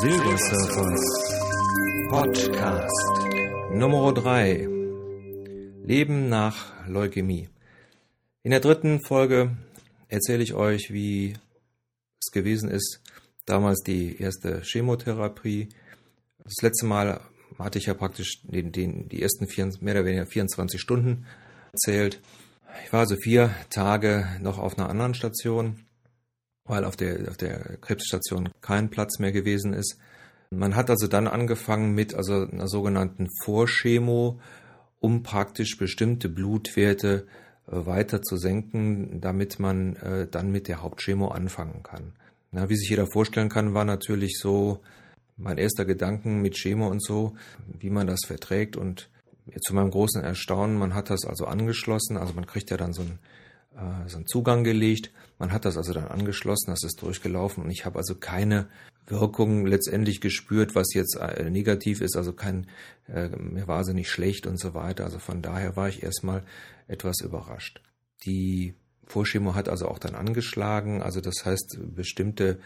Silbersurfers Podcast Nummer 3 Leben nach Leukämie. In der dritten Folge erzähle ich euch, wie es gewesen ist, damals die erste Chemotherapie. Das letzte Mal hatte ich ja praktisch den, den, die ersten vier, mehr oder weniger 24 Stunden erzählt. Ich war also vier Tage noch auf einer anderen Station weil auf der, auf der Krebsstation kein Platz mehr gewesen ist. Man hat also dann angefangen mit also einer sogenannten Vorchemo, um praktisch bestimmte Blutwerte äh, weiter zu senken, damit man äh, dann mit der Hauptchemo anfangen kann. Na, wie sich jeder vorstellen kann, war natürlich so mein erster Gedanken mit Chemo und so, wie man das verträgt und zu meinem großen Erstaunen, man hat das also angeschlossen, also man kriegt ja dann so ein äh, so einen Zugang gelegt. Man hat das also dann angeschlossen, das ist durchgelaufen und ich habe also keine Wirkung letztendlich gespürt, was jetzt äh, negativ ist, also kein, äh, mir war sie nicht schlecht und so weiter. Also von daher war ich erstmal etwas überrascht. Die Vorchemo hat also auch dann angeschlagen, also das heißt, bestimmte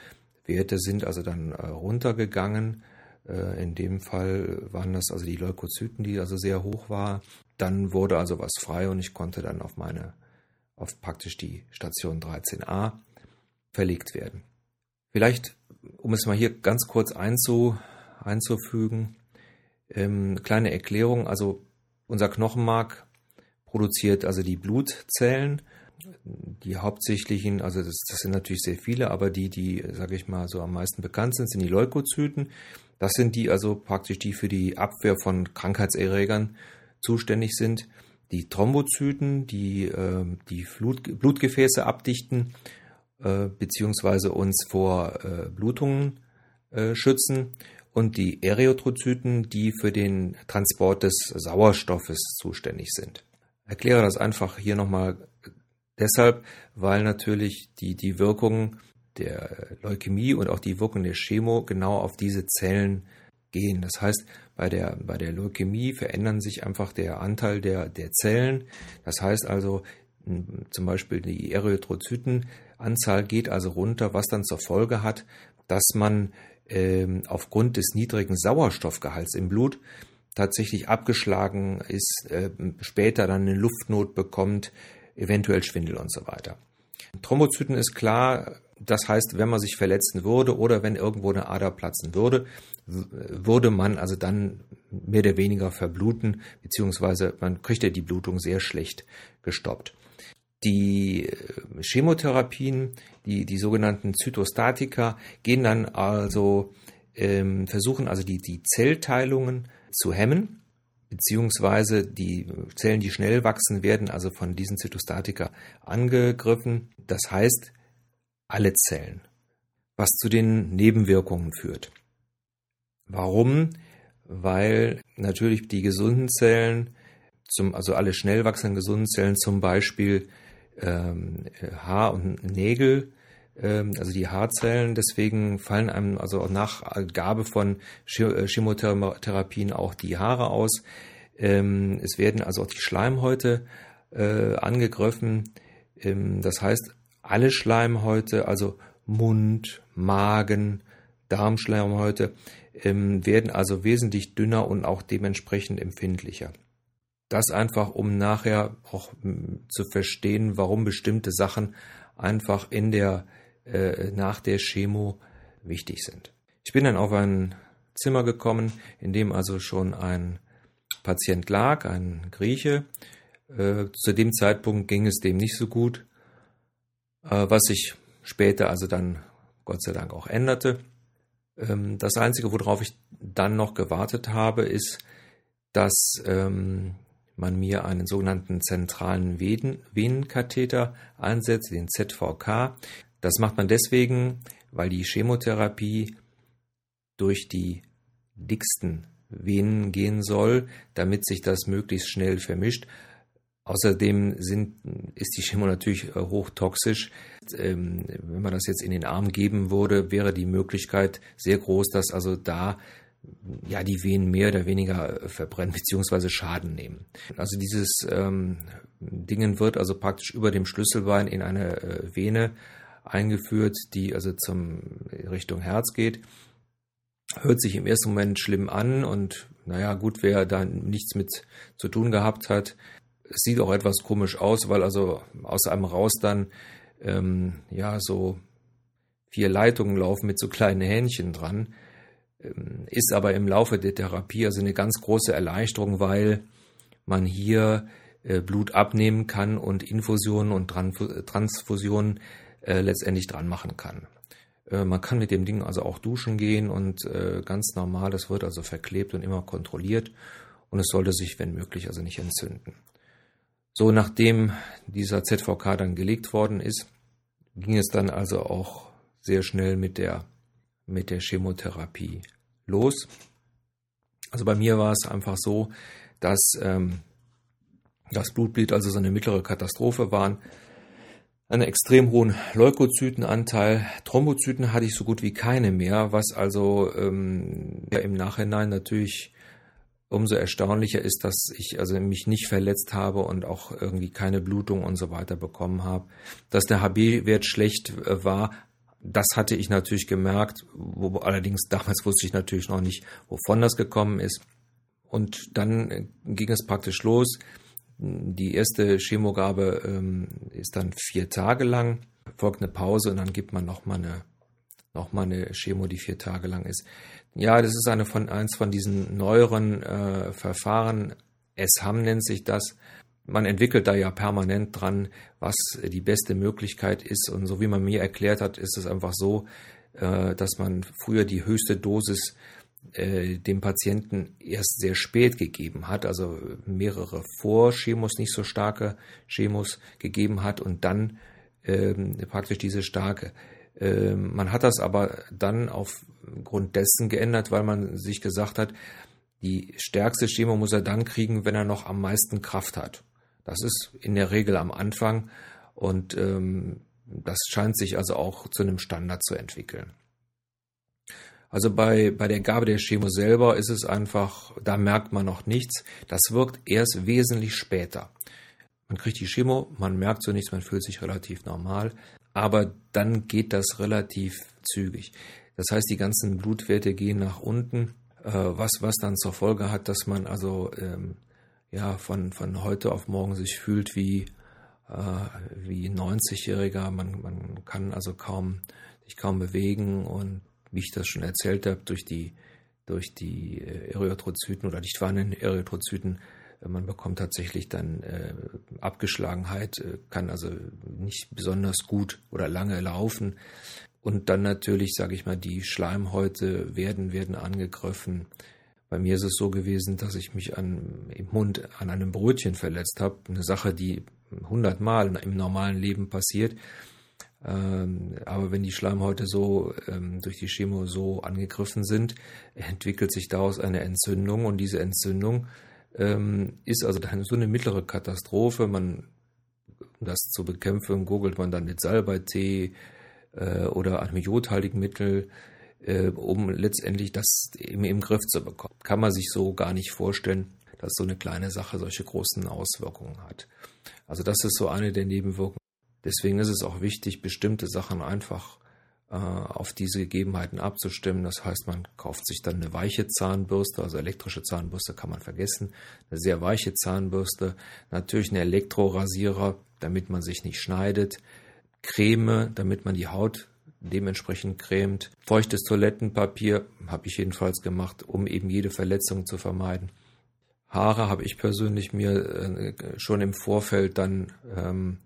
Werte sind also dann äh, runtergegangen. Äh, in dem Fall waren das also die Leukozyten, die also sehr hoch war. Dann wurde also was frei und ich konnte dann auf meine auf praktisch die Station 13a verlegt werden. Vielleicht, um es mal hier ganz kurz einzu, einzufügen, ähm, kleine Erklärung, also unser Knochenmark produziert also die Blutzellen, die hauptsächlichen, also das, das sind natürlich sehr viele, aber die, die, sage ich mal, so am meisten bekannt sind, sind die Leukozyten. Das sind die also praktisch, die für die Abwehr von Krankheitserregern zuständig sind die Thrombozyten, die äh, die Blut, Blutgefäße abdichten äh, beziehungsweise uns vor äh, Blutungen äh, schützen und die Erythrozyten, die für den Transport des Sauerstoffes zuständig sind. Erkläre das einfach hier nochmal deshalb, weil natürlich die, die Wirkung der Leukämie und auch die Wirkung der Chemo genau auf diese Zellen gehen. Das heißt, bei der, bei der Leukämie verändern sich einfach der Anteil der, der Zellen. Das heißt also, zum Beispiel die Erythrozytenanzahl geht also runter, was dann zur Folge hat, dass man ähm, aufgrund des niedrigen Sauerstoffgehalts im Blut tatsächlich abgeschlagen ist, äh, später dann eine Luftnot bekommt, eventuell Schwindel und so weiter. Thrombozyten ist klar, das heißt, wenn man sich verletzen würde oder wenn irgendwo eine Ader platzen würde, würde man also dann mehr oder weniger verbluten, beziehungsweise man kriegt ja die Blutung sehr schlecht gestoppt. Die äh, Chemotherapien, die, die sogenannten Zytostatika, gehen dann also, ähm, versuchen also die, die Zellteilungen zu hemmen, beziehungsweise die Zellen, die schnell wachsen, werden also von diesen Zytostatika angegriffen. Das heißt, alle Zellen, was zu den Nebenwirkungen führt. Warum? Weil natürlich die gesunden Zellen, zum, also alle schnell wachsenden gesunden Zellen, zum Beispiel ähm, Haar und Nägel, also die Haarzellen, deswegen fallen einem also nach Gabe von äh, Chemotherapien auch die Haare aus. Ähm, es werden also auch die Schleimhäute äh, angegriffen. Ähm, das heißt, alle Schleimhäute, also Mund, Magen, Darmschleimhäute, ähm, werden also wesentlich dünner und auch dementsprechend empfindlicher. Das einfach, um nachher auch hm, zu verstehen, warum bestimmte Sachen einfach in der, äh, nach der Chemo wichtig sind. Ich bin dann auf ein Zimmer gekommen, in dem also schon ein Patient lag, ein Grieche. Äh, zu dem Zeitpunkt ging es dem nicht so gut, äh, was sich später also dann Gott sei Dank auch änderte. Ähm, das Einzige, worauf ich dann noch gewartet habe, ist, dass ähm, man mir einen sogenannten zentralen Venenkatheter einsetzt, den ZVK. Das macht man deswegen, weil die Chemotherapie durch die dicksten Venen gehen soll, damit sich das möglichst schnell vermischt. Außerdem sind, ist die Chemo natürlich äh, hochtoxisch. Ähm, wenn man das jetzt in den Arm geben würde, wäre die Möglichkeit sehr groß, dass also da ja die Venen mehr oder weniger äh, verbrennen bzw. Schaden nehmen. Also dieses ähm, Dingen wird also praktisch über dem Schlüsselbein in eine äh, Vene eingeführt, die also zum Richtung Herz geht. hört sich im ersten Moment schlimm an und naja, gut, wer da nichts mit zu tun gehabt hat, es sieht auch etwas komisch aus, weil also aus einem raus dann ähm, ja so vier Leitungen laufen mit so kleinen Hähnchen dran. Ähm, ist aber im Laufe der Therapie also eine ganz große Erleichterung, weil man hier äh, Blut abnehmen kann und Infusionen und Transfusionen äh, letztendlich dran machen kann. Äh, man kann mit dem Ding also auch duschen gehen und äh, ganz normal, das wird also verklebt und immer kontrolliert und es sollte sich, wenn möglich, also nicht entzünden. So, nachdem dieser ZVK dann gelegt worden ist, ging es dann also auch sehr schnell mit der, mit der Chemotherapie los. Also bei mir war es einfach so, dass ähm, das Blutbild also so eine mittlere Katastrophe waren einen extrem hohen Leukozytenanteil. Thrombozyten hatte ich so gut wie keine mehr, was also ähm, ja, im Nachhinein natürlich umso erstaunlicher ist, dass ich also mich nicht verletzt habe und auch irgendwie keine Blutung und so weiter bekommen habe. Dass der HB-Wert schlecht äh, war, das hatte ich natürlich gemerkt, wo allerdings damals wusste ich natürlich noch nicht, wovon das gekommen ist. Und dann äh, ging es praktisch los. Die erste Chemogabe ähm, ist dann vier Tage lang, folgt eine Pause und dann gibt man nochmal eine, noch eine Chemo, die vier Tage lang ist. Ja, das ist eine von, eins von diesen neueren äh, Verfahren. SHAM nennt sich das. Man entwickelt da ja permanent dran, was die beste Möglichkeit ist. Und so wie man mir erklärt hat, ist es einfach so, äh, dass man früher die höchste Dosis äh, dem Patienten erst sehr spät gegeben hat, also mehrere Vorchemos, nicht so starke Chemos gegeben hat und dann ähm, praktisch diese starke. Ähm, man hat das aber dann aufgrund dessen geändert, weil man sich gesagt hat, die stärkste Chemo muss er dann kriegen, wenn er noch am meisten Kraft hat. Das ist in der Regel am Anfang und ähm, das scheint sich also auch zu einem Standard zu entwickeln. Also bei, bei der Gabe der Chemo selber ist es einfach, da merkt man noch nichts. Das wirkt erst wesentlich später. Man kriegt die Chemo, man merkt so nichts, man fühlt sich relativ normal, aber dann geht das relativ zügig. Das heißt, die ganzen Blutwerte gehen nach unten, äh, was, was dann zur Folge hat, dass man also ähm, ja, von, von heute auf morgen sich fühlt wie, äh, wie 90-Jähriger. Man, man kann also kaum, sich kaum bewegen und wie ich das schon erzählt habe, durch die, durch die äh, Erythrozyten oder nicht vorhandenen Erythrozyten, äh, man bekommt tatsächlich dann äh, Abgeschlagenheit, äh, kann also nicht besonders gut oder lange laufen. Und dann natürlich, sage ich mal, die Schleimhäute werden, werden angegriffen. Bei mir ist es so gewesen, dass ich mich an, im Mund an einem Brötchen verletzt habe. Eine Sache, die hundertmal im normalen Leben passiert. Ähm, aber wenn die Schleimhäute so ähm, durch die Chemo so angegriffen sind, entwickelt sich daraus eine Entzündung und diese Entzündung ähm, ist also dann so eine mittlere Katastrophe. Man, um das zu bekämpfen, googelt man dann mit Salbeitee äh, oder einem jodhaltigen Mittel, äh, um letztendlich das im, im Griff zu bekommen. Kann man sich so gar nicht vorstellen, dass so eine kleine Sache solche großen Auswirkungen hat. Also das ist so eine der Nebenwirkungen Deswegen ist es auch wichtig, bestimmte Sachen einfach äh, auf diese Gegebenheiten abzustimmen. Das heißt, man kauft sich dann eine weiche Zahnbürste, also elektrische Zahnbürste kann man vergessen, eine sehr weiche Zahnbürste, natürlich einen Elektrorasierer, damit man sich nicht schneidet, Creme, damit man die Haut dementsprechend cremt, feuchtes Toilettenpapier habe ich jedenfalls gemacht, um eben jede Verletzung zu vermeiden. Haare habe ich persönlich mir äh, schon im Vorfeld dann ähm,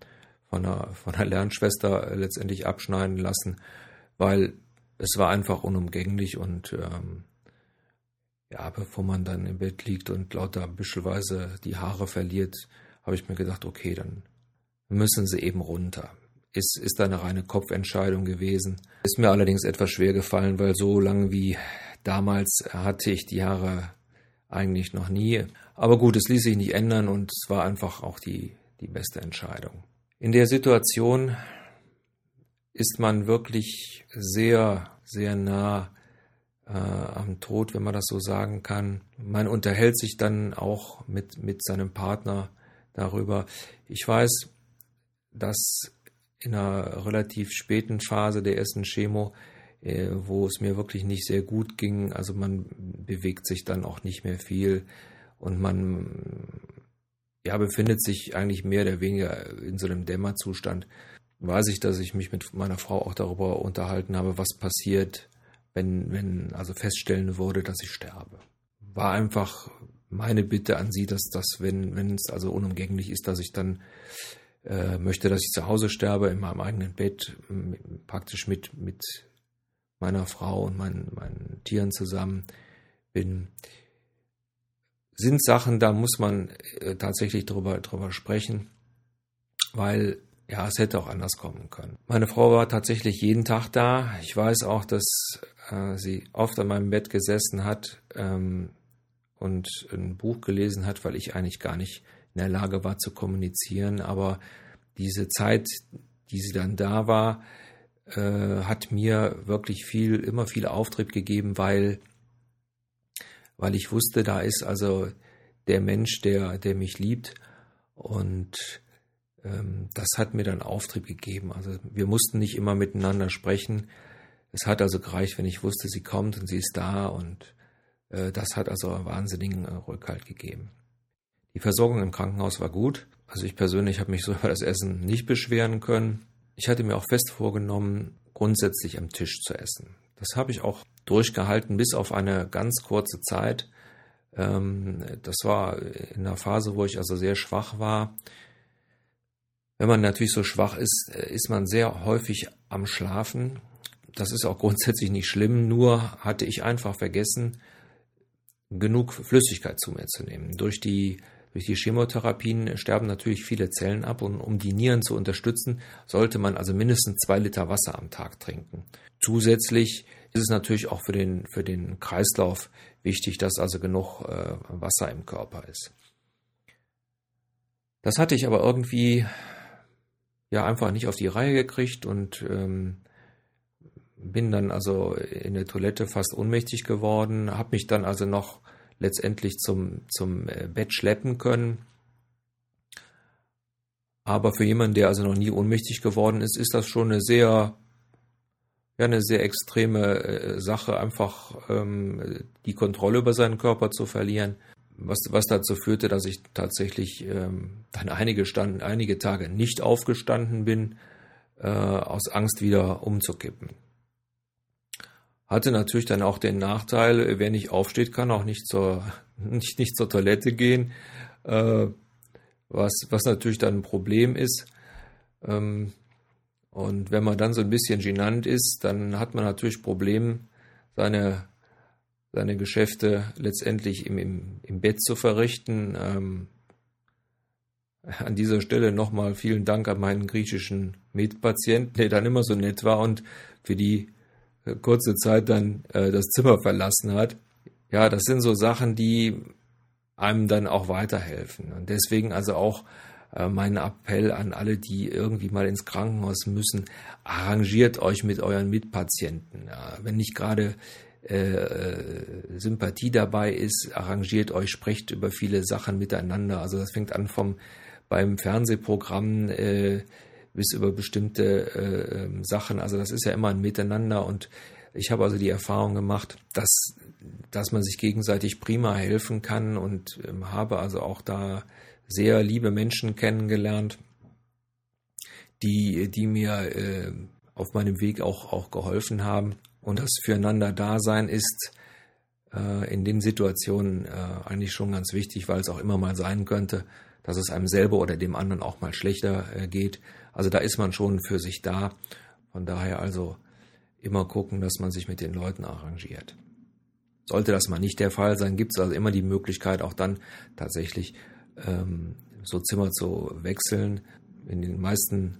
von einer, von einer Lernschwester letztendlich abschneiden lassen, weil es war einfach unumgänglich und ähm, ja, bevor man dann im Bett liegt und lauter büschelweise die Haare verliert, habe ich mir gedacht, okay, dann müssen sie eben runter. Ist, ist eine reine Kopfentscheidung gewesen. Ist mir allerdings etwas schwer gefallen, weil so lange wie damals hatte ich die Haare eigentlich noch nie. Aber gut, es ließ sich nicht ändern und es war einfach auch die, die beste Entscheidung. In der Situation ist man wirklich sehr, sehr nah äh, am Tod, wenn man das so sagen kann. Man unterhält sich dann auch mit, mit seinem Partner darüber. Ich weiß, dass in einer relativ späten Phase der ersten Chemo äh, wo es mir wirklich nicht sehr gut ging. Also man bewegt sich dann auch nicht mehr viel und man ja, befindet sich eigentlich mehr oder weniger in so einem Dämmerzustand. Weiß ich, dass ich mich mit meiner Frau auch darüber unterhalten habe, was passiert, wenn, wenn also feststellen würde, dass ich sterbe. War einfach meine Bitte an sie, dass das, wenn, wenn es also unumgänglich ist, dass ich dann äh, möchte, dass ich zu Hause sterbe, in meinem eigenen Bett, praktisch mit, mit meiner Frau und meinen, meinen Tieren zusammen bin sind Sachen, da muss man äh, tatsächlich drüber, drüber sprechen, weil ja, es hätte auch anders kommen können. Meine Frau war tatsächlich jeden Tag da. Ich weiß auch, dass äh, sie oft an meinem Bett gesessen hat ähm, und ein Buch gelesen hat, weil ich eigentlich gar nicht in der Lage war zu kommunizieren. Aber diese Zeit, die sie dann da war, äh, hat mir wirklich viel, immer viel Auftrieb gegeben, weil weil ich wusste, da ist also der Mensch, der, der mich liebt. Und ähm, das hat mir dann Auftrieb gegeben. Also wir mussten nicht immer miteinander sprechen. Es hat also gereicht, wenn ich wusste, sie kommt und sie ist da. Und äh, das hat also einen wahnsinnigen äh, Rückhalt gegeben. Die Versorgung im Krankenhaus war gut. Also ich persönlich habe mich so über das Essen nicht beschweren können. Ich hatte mir auch fest vorgenommen, grundsätzlich am Tisch zu essen. Das habe ich auch durchgehalten bis auf eine ganz kurze Zeit. Ähm, das war in einer Phase, wo ich also sehr schwach war. Wenn man natürlich so schwach ist, äh, ist man sehr häufig am Schlafen. Das ist auch grundsätzlich nicht schlimm, nur hatte ich einfach vergessen, genug Flüssigkeit zu mir zu nehmen. Durch die, durch die Chemotherapien sterben natürlich viele Zellen ab und um die Nieren zu unterstützen, sollte man also mindestens zwei Liter Wasser am Tag trinken. Zusätzlich ist es natürlich auch für den, für den Kreislauf wichtig, dass also genug äh, Wasser im Körper ist. Das hatte ich aber irgendwie ja einfach nicht auf die Reihe gekriegt und ähm, bin dann also in der Toilette fast ohnmächtig geworden, habe mich dann also noch letztendlich zum, zum äh, Bett schleppen können. Aber für jemanden, der also noch nie ohnmächtig geworden ist, ist das schon eine sehr ja eine sehr extreme äh, Sache, einfach ähm, die Kontrolle über seinen Körper zu verlieren. Was, was dazu führte, dass ich tatsächlich ähm, dann einige, Stand, einige Tage nicht aufgestanden bin, äh, aus Angst wieder umzukippen. Hatte natürlich dann auch den Nachteil, wer nicht aufsteht, kann auch nicht zur, nicht, nicht zur Toilette gehen, äh, was, was natürlich dann ein Problem ist. Ähm, und wenn man dann so ein bisschen genannt ist, dann hat man natürlich Probleme, seine, seine Geschäfte letztendlich im, im, im Bett zu verrichten. Ähm, an dieser Stelle nochmal vielen Dank an meinen griechischen Mitpatienten, der dann immer so nett war und für die äh, kurze Zeit dann äh, das Zimmer verlassen hat. Ja, das sind so Sachen, die einem dann auch weiterhelfen. Und deswegen also auch mein Appell an alle, die irgendwie mal ins Krankenhaus müssen, arrangiert euch mit euren Mitpatienten. Ja, wenn nicht gerade äh, äh, Sympathie dabei ist, arrangiert euch, sprecht über viele Sachen miteinander. Also das fängt an vom beim Fernsehprogramm äh, bis über bestimmte äh, ähm, Sachen. Also das ist ja immer ein Miteinander und ich habe also die Erfahrung gemacht, dass dass man sich gegenseitig prima helfen kann und ähm, habe also auch da sehr liebe Menschen kennengelernt, die, die mir äh, auf meinem Weg auch, auch geholfen haben. Und das Füreinander-Dasein ist äh, in den Situationen äh, eigentlich schon ganz wichtig, weil es auch immer mal sein könnte, dass es einem selber oder dem anderen auch mal schlechter äh, geht. Also da ist man schon für sich da. Von daher also immer gucken, dass man sich mit den Leuten arrangiert. Sollte das mal nicht der Fall sein, gibt es also immer die Möglichkeit, auch dann tatsächlich ähm, so Zimmer zu wechseln. In den meisten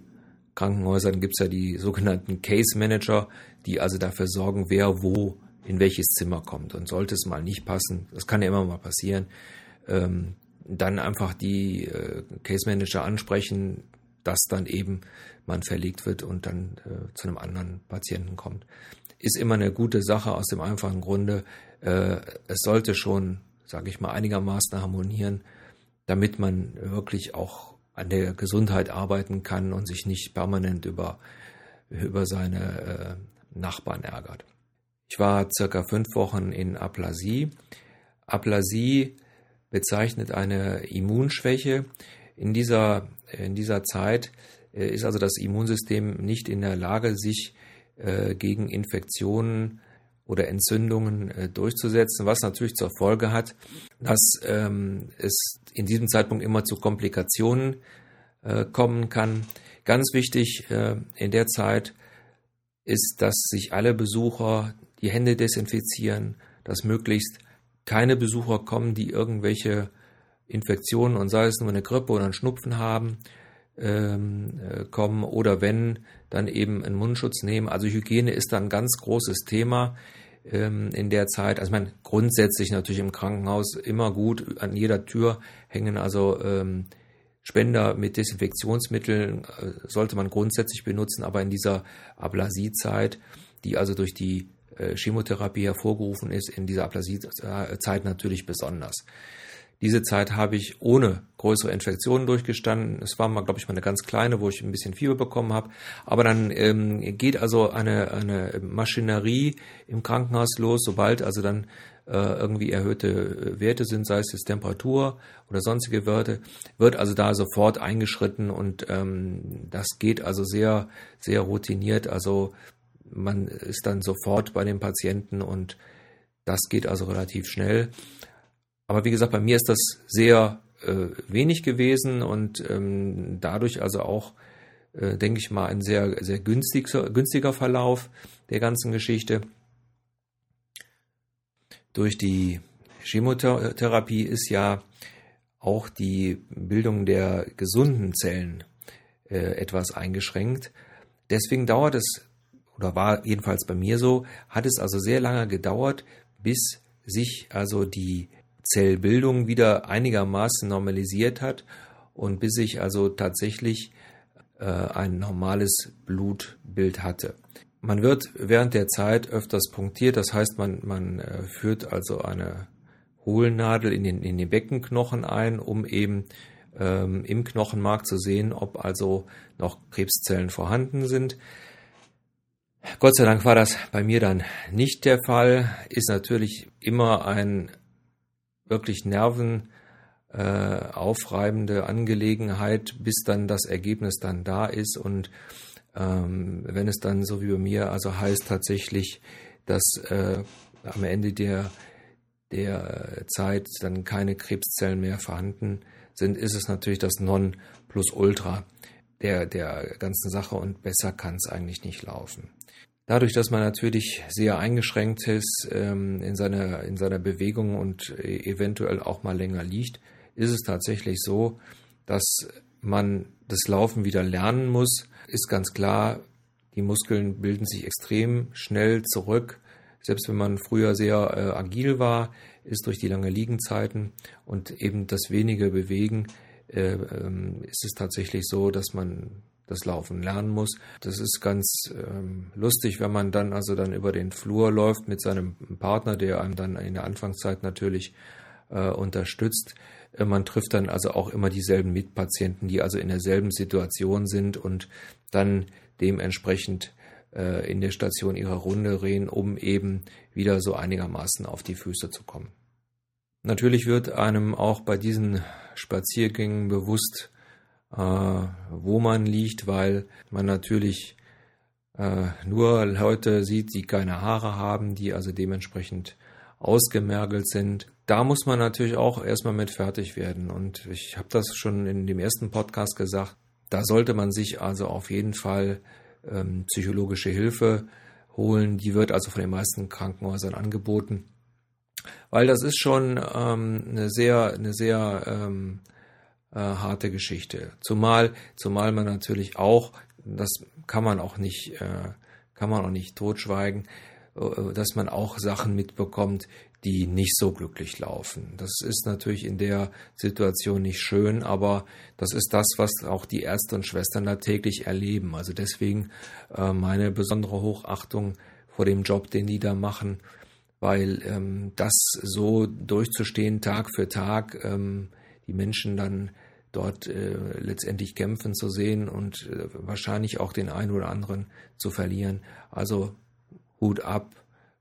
Krankenhäusern gibt es ja die sogenannten Case Manager, die also dafür sorgen, wer wo in welches Zimmer kommt. Und sollte es mal nicht passen, das kann ja immer mal passieren, ähm, dann einfach die äh, Case Manager ansprechen, dass dann eben man verlegt wird und dann äh, zu einem anderen Patienten kommt. Ist immer eine gute Sache aus dem einfachen Grunde, äh, es sollte schon, sage ich mal, einigermaßen harmonieren damit man wirklich auch an der Gesundheit arbeiten kann und sich nicht permanent über, über seine Nachbarn ärgert. Ich war circa fünf Wochen in Aplasie. Aplasie bezeichnet eine Immunschwäche. In dieser, in dieser Zeit äh, ist also das Immunsystem nicht in der Lage, sich äh, gegen Infektionen oder Entzündungen äh, durchzusetzen, was natürlich zur Folge hat, dass ähm, es in diesem Zeitpunkt immer zu Komplikationen äh, kommen kann. Ganz wichtig äh, in der Zeit ist, dass sich alle Besucher die Hände desinfizieren, dass möglichst keine Besucher kommen, die irgendwelche Infektionen und sei es nur eine Grippe oder ein Schnupfen haben, ähm, äh, kommen oder wenn, dann eben einen Mundschutz nehmen. Also Hygiene ist dann ein ganz großes Thema ähm, in der Zeit. Also man grundsätzlich natürlich im Krankenhaus immer gut an jeder Tür hängen also ähm, Spender mit Desinfektionsmitteln äh, sollte man grundsätzlich benutzen, aber in dieser Ablasiezeit, die also durch die äh, Chemotherapie hervorgerufen ist, in dieser Aplasiezeit natürlich besonders. Diese Zeit habe ich ohne größere Infektionen durchgestanden. Es war mal, glaube ich, mal eine ganz kleine, wo ich ein bisschen Fieber bekommen habe. Aber dann ähm, geht also eine, eine Maschinerie im Krankenhaus los, sobald also dann äh, irgendwie erhöhte Werte sind, sei es jetzt Temperatur oder sonstige Werte, wird also da sofort eingeschritten und ähm, das geht also sehr, sehr routiniert. Also man ist dann sofort bei den Patienten und das geht also relativ schnell. Aber wie gesagt, bei mir ist das sehr äh, wenig gewesen und ähm, dadurch also auch, äh, denke ich mal, ein sehr, sehr günstiger, günstiger Verlauf der ganzen Geschichte. Durch die Chemotherapie ist ja auch die Bildung der gesunden Zellen äh, etwas eingeschränkt. Deswegen dauert es, oder war jedenfalls bei mir so, hat es also sehr lange gedauert, bis sich also die Zellbildung wieder einigermaßen normalisiert hat und bis ich also tatsächlich äh, ein normales Blutbild hatte. Man wird während der Zeit öfters punktiert, das heißt, man, man äh, führt also eine Hohlnadel in den, in den Beckenknochen ein, um eben ähm, im Knochenmark zu sehen, ob also noch Krebszellen vorhanden sind. Gott sei Dank war das bei mir dann nicht der Fall. Ist natürlich immer ein wirklich nervenaufreibende äh, Angelegenheit, bis dann das Ergebnis dann da ist und ähm, wenn es dann so wie bei mir also heißt tatsächlich, dass äh, am Ende der der Zeit dann keine Krebszellen mehr vorhanden sind, ist es natürlich das Non plus Ultra der, der ganzen Sache und besser kann es eigentlich nicht laufen. Dadurch, dass man natürlich sehr eingeschränkt ist ähm, in, seiner, in seiner Bewegung und eventuell auch mal länger liegt, ist es tatsächlich so, dass man das Laufen wieder lernen muss. Ist ganz klar, die Muskeln bilden sich extrem schnell zurück. Selbst wenn man früher sehr äh, agil war, ist durch die lange Liegenzeiten und eben das wenige Bewegen, äh, ähm, ist es tatsächlich so, dass man das Laufen lernen muss. Das ist ganz ähm, lustig, wenn man dann also dann über den Flur läuft mit seinem Partner, der einem dann in der Anfangszeit natürlich äh, unterstützt. Äh, man trifft dann also auch immer dieselben Mitpatienten, die also in derselben Situation sind und dann dementsprechend äh, in der Station ihrer Runde reden, um eben wieder so einigermaßen auf die Füße zu kommen. Natürlich wird einem auch bei diesen Spaziergängen bewusst, wo man liegt, weil man natürlich äh, nur Leute sieht, die keine Haare haben, die also dementsprechend ausgemergelt sind. Da muss man natürlich auch erstmal mit fertig werden. Und ich habe das schon in dem ersten Podcast gesagt. Da sollte man sich also auf jeden Fall ähm, psychologische Hilfe holen. Die wird also von den meisten Krankenhäusern angeboten. Weil das ist schon ähm, eine sehr, eine sehr ähm, äh, harte Geschichte. Zumal, zumal man natürlich auch, das kann man auch nicht, äh, kann man auch nicht totschweigen, äh, dass man auch Sachen mitbekommt, die nicht so glücklich laufen. Das ist natürlich in der Situation nicht schön, aber das ist das, was auch die Ärzte und Schwestern da täglich erleben. Also deswegen äh, meine besondere Hochachtung vor dem Job, den die da machen, weil ähm, das so durchzustehen Tag für Tag, ähm, die Menschen dann dort äh, letztendlich kämpfen zu sehen und äh, wahrscheinlich auch den einen oder anderen zu verlieren. Also gut ab.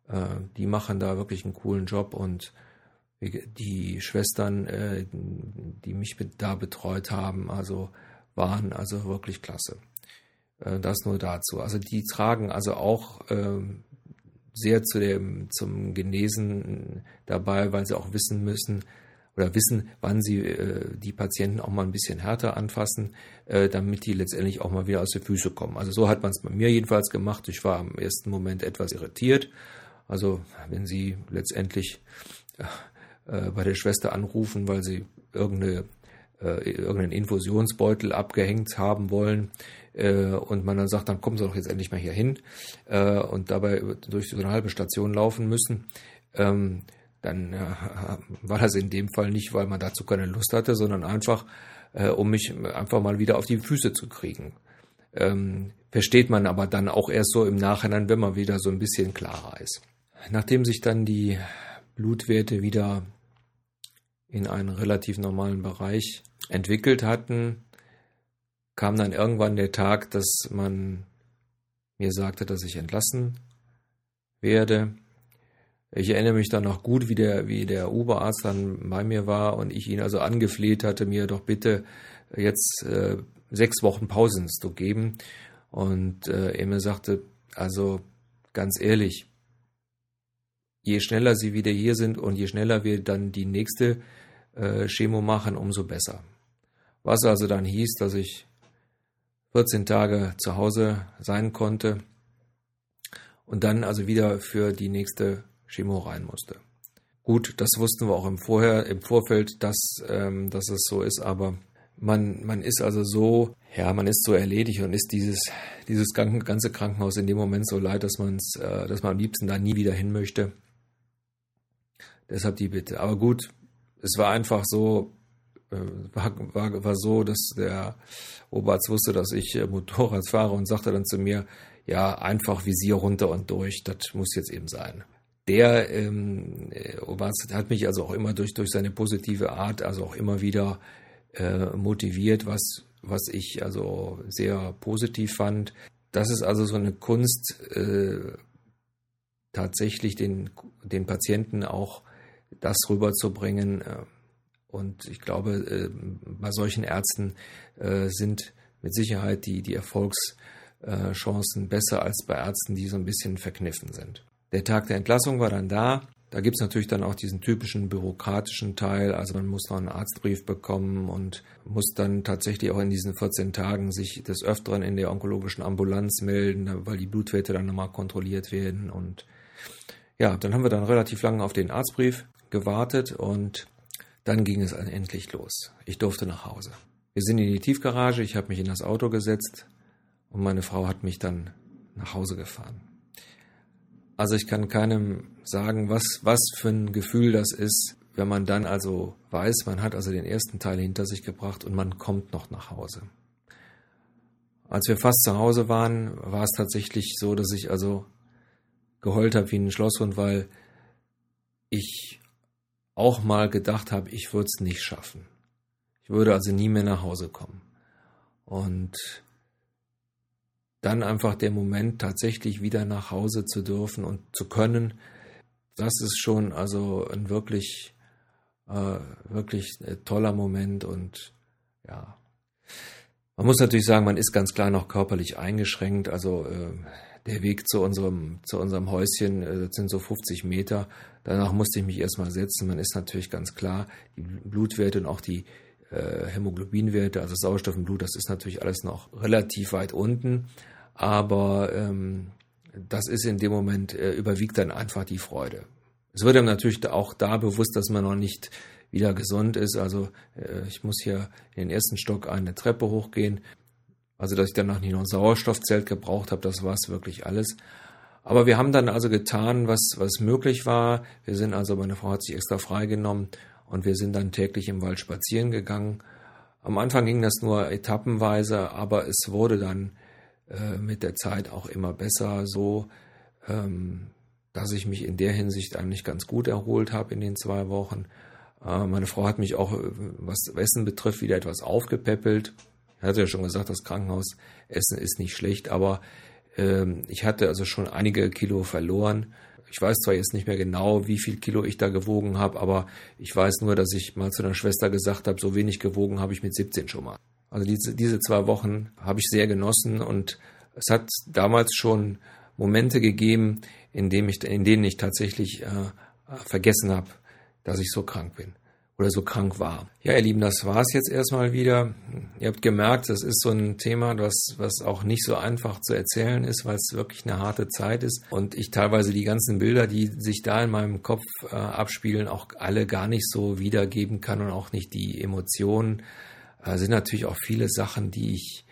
Äh, die machen da wirklich einen coolen Job und die Schwestern, äh, die mich da betreut haben, also waren also wirklich klasse. Äh, das nur dazu. Also die tragen also auch ähm, sehr zu dem, zum Genesen dabei, weil sie auch wissen müssen oder wissen, wann sie äh, die Patienten auch mal ein bisschen härter anfassen, äh, damit die letztendlich auch mal wieder aus den Füße kommen. Also so hat man es bei mir jedenfalls gemacht. Ich war im ersten Moment etwas irritiert. Also wenn sie letztendlich äh, bei der Schwester anrufen, weil sie irgendeine, äh, irgendeinen Infusionsbeutel abgehängt haben wollen, äh, und man dann sagt, dann kommen Sie doch jetzt endlich mal hier hin äh, und dabei durch so eine halbe Station laufen müssen, ähm, dann äh, war das in dem Fall nicht, weil man dazu keine Lust hatte, sondern einfach, äh, um mich einfach mal wieder auf die Füße zu kriegen. Ähm, versteht man aber dann auch erst so im Nachhinein, wenn man wieder so ein bisschen klarer ist. Nachdem sich dann die Blutwerte wieder in einen relativ normalen Bereich entwickelt hatten, kam dann irgendwann der Tag, dass man mir sagte, dass ich entlassen werde. Ich erinnere mich dann noch gut, wie der, wie der Oberarzt dann bei mir war und ich ihn also angefleht hatte, mir doch bitte jetzt äh, sechs Wochen Pausen zu geben. Und äh, er mir sagte, also ganz ehrlich, je schneller Sie wieder hier sind und je schneller wir dann die nächste äh, Chemo machen, umso besser. Was also dann hieß, dass ich 14 Tage zu Hause sein konnte und dann also wieder für die nächste Chemo rein musste. Gut, das wussten wir auch im, Vorher, im Vorfeld, dass, ähm, dass es so ist, aber man, man ist also so, ja, man ist so erledigt und ist dieses, dieses ganze Krankenhaus in dem Moment so leid, dass, man's, äh, dass man am liebsten da nie wieder hin möchte. Deshalb die Bitte. Aber gut, es war einfach so, äh, war, war, war so, dass der Oberarzt wusste, dass ich äh, Motorrad fahre und sagte dann zu mir, ja, einfach Visier runter und durch, das muss jetzt eben sein. Der ähm, äh, hat mich also auch immer durch, durch seine positive Art, also auch immer wieder äh, motiviert, was, was ich also sehr positiv fand. Das ist also so eine Kunst, äh, tatsächlich den, den Patienten auch das rüberzubringen, äh, und ich glaube, äh, bei solchen Ärzten äh, sind mit Sicherheit die, die Erfolgschancen besser als bei Ärzten, die so ein bisschen verkniffen sind. Der Tag der Entlassung war dann da. Da gibt es natürlich dann auch diesen typischen bürokratischen Teil. Also man muss noch einen Arztbrief bekommen und muss dann tatsächlich auch in diesen 14 Tagen sich des Öfteren in der onkologischen Ambulanz melden, weil die Blutwerte dann nochmal kontrolliert werden. Und ja, dann haben wir dann relativ lange auf den Arztbrief gewartet und dann ging es endlich los. Ich durfte nach Hause. Wir sind in die Tiefgarage, ich habe mich in das Auto gesetzt und meine Frau hat mich dann nach Hause gefahren. Also ich kann keinem sagen, was, was für ein Gefühl das ist, wenn man dann also weiß, man hat also den ersten Teil hinter sich gebracht und man kommt noch nach Hause. Als wir fast zu Hause waren, war es tatsächlich so, dass ich also geheult habe wie ein Schlosshund, weil ich auch mal gedacht habe, ich würde es nicht schaffen. Ich würde also nie mehr nach Hause kommen. Und dann einfach der Moment, tatsächlich wieder nach Hause zu dürfen und zu können, das ist schon also ein wirklich, äh, wirklich toller Moment und ja. Man muss natürlich sagen, man ist ganz klar noch körperlich eingeschränkt. Also äh, der Weg zu unserem, zu unserem Häuschen, äh, sind so 50 Meter. Danach musste ich mich erstmal setzen. Man ist natürlich ganz klar, die Blutwerte und auch die äh, Hämoglobinwerte, also Sauerstoff im Blut, das ist natürlich alles noch relativ weit unten. Aber ähm, das ist in dem Moment, äh, überwiegt dann einfach die Freude. Es wird einem natürlich auch da bewusst, dass man noch nicht wieder gesund ist. Also äh, ich muss hier in den ersten Stock eine Treppe hochgehen. Also, dass ich danach nicht noch ein Sauerstoffzelt gebraucht habe, das war es wirklich alles. Aber wir haben dann also getan, was, was möglich war. Wir sind also, meine Frau hat sich extra freigenommen und wir sind dann täglich im Wald spazieren gegangen. Am Anfang ging das nur etappenweise, aber es wurde dann äh, mit der Zeit auch immer besser, so ähm, dass ich mich in der Hinsicht eigentlich ganz gut erholt habe in den zwei Wochen. Äh, meine Frau hat mich auch, äh, was Essen betrifft, wieder etwas aufgepäppelt. Er hatte ja schon gesagt, das Krankenhausessen ist nicht schlecht, aber Ähm, ich hatte also schon einige Kilo verloren. Ich weiß zwar jetzt nicht mehr genau, wie viel Kilo ich da gewogen habe, aber ich weiß nur, dass ich mal zu einer Schwester gesagt habe, so wenig gewogen habe ich mit 17 schon mal. Also diese, diese zwei Wochen habe ich sehr genossen und es hat damals schon Momente gegeben, in, dem ich, in denen ich tatsächlich äh, vergessen habe, dass ich so krank bin oder so krank war. Ja, ihr Lieben, das war's jetzt erstmal wieder. Ihr habt gemerkt, das ist so ein Thema, was, was auch nicht so einfach zu erzählen ist, weil es wirklich eine harte Zeit ist und ich teilweise die ganzen Bilder, die sich da in meinem Kopf äh, abspielen, auch alle gar nicht so wiedergeben kann und auch nicht die Emotionen. Äh, sind natürlich auch viele Sachen, die ich,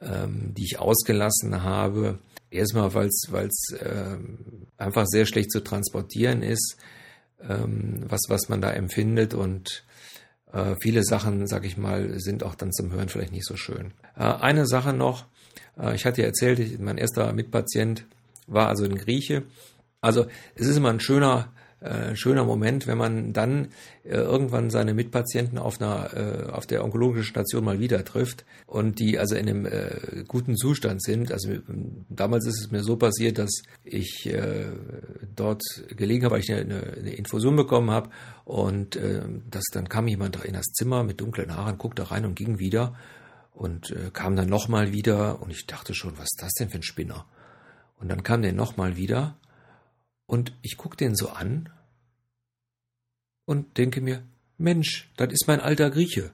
ähm, die ich ausgelassen habe. Erstmal, weil es äh, einfach sehr schlecht zu transportieren ist ähm, was, was man da empfindet und äh, viele Sachen, sag ich mal, sind auch dann zum Hören vielleicht nicht so schön. Äh, eine Sache noch, äh, ich hatte ja erzählt, mein erster Mitpatient war also ein Grieche. Also es ist immer ein schöner äh, schöner Moment, wenn man dann äh, irgendwann seine Mitpatienten auf einer äh, auf der onkologischen Station mal wieder trifft und die also in einem äh, guten Zustand sind. Also damals ist es mir so passiert, dass ich äh, dort gelegen habe, weil ich eine, eine Infusion bekommen habe und äh, das dann kam jemand in das Zimmer mit dunklen Haaren, guckte rein und ging wieder und äh, kam dann nochmal wieder und ich dachte schon, was ist das denn für ein Spinner? Und dann kam der nochmal wieder und ich gucke den so an und denke mir, Mensch, das ist mein alter Grieche.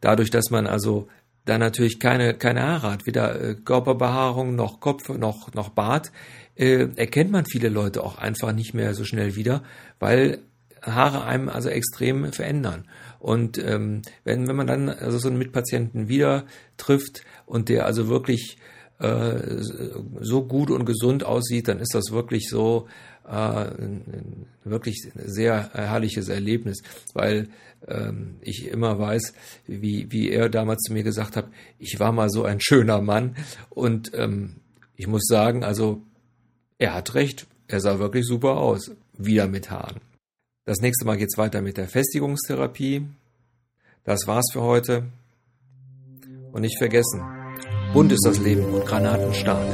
Dadurch, dass man also da natürlich keine, keine Haare hat, weder äh, Körperbehaarung noch Kopf noch, noch Bart, äh, erkennt man viele Leute auch einfach nicht mehr so schnell wieder, weil Haare einem also extrem verändern. Und ähm, wenn, wenn man dann also so einen Mitpatienten wieder trifft und der also wirklich äh, so gut und gesund aussieht, dann ist das wirklich so äh, wirklich sehr herrliches Erlebnis, weil ähm, ich immer weiß, wie, wie er damals zu mir gesagt hat, ich war mal so ein schöner Mann und ähm, ich muss sagen, also er hat recht, er sah wirklich super aus, wieder mit Haaren. Das nächste Mal geht's weiter mit der Festigungstherapie. Das war's für heute. Und nicht vergessen, Bunt ist das Leben und Granaten stark.